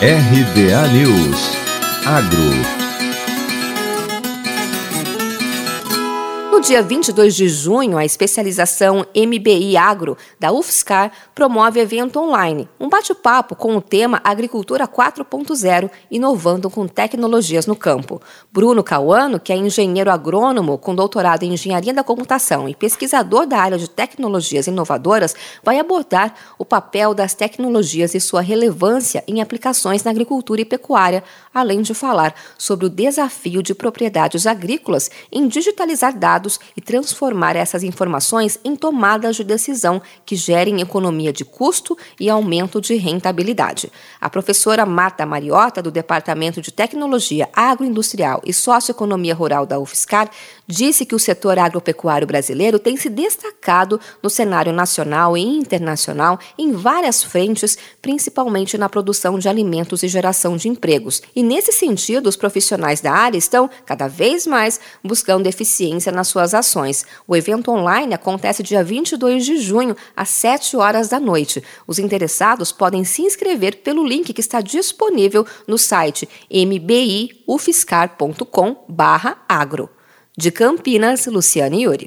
RBA News. Agro No dia 22 de junho, a especialização MBI Agro da UFSCar promove evento online, um bate-papo com o tema Agricultura 4.0, inovando com tecnologias no campo. Bruno Cauano, que é engenheiro agrônomo com doutorado em engenharia da computação e pesquisador da área de tecnologias inovadoras, vai abordar o papel das tecnologias e sua relevância em aplicações na agricultura e pecuária, além de falar sobre o desafio de propriedades agrícolas em digitalizar dados dados e transformar essas informações em tomadas de decisão que gerem economia de custo e aumento de rentabilidade. A professora Marta Mariota, do Departamento de Tecnologia Agroindustrial e Socioeconomia Rural da UFSCar, disse que o setor agropecuário brasileiro tem se destacado no cenário nacional e internacional em várias frentes, principalmente na produção de alimentos e geração de empregos. E nesse sentido, os profissionais da área estão cada vez mais buscando eficiência nas suas ações. O evento online acontece dia 22 de junho, às 7 horas da noite. Os interessados podem se inscrever pelo link que está disponível no site mbiufiscar.com/agro. De Campinas, Luciane Yuri.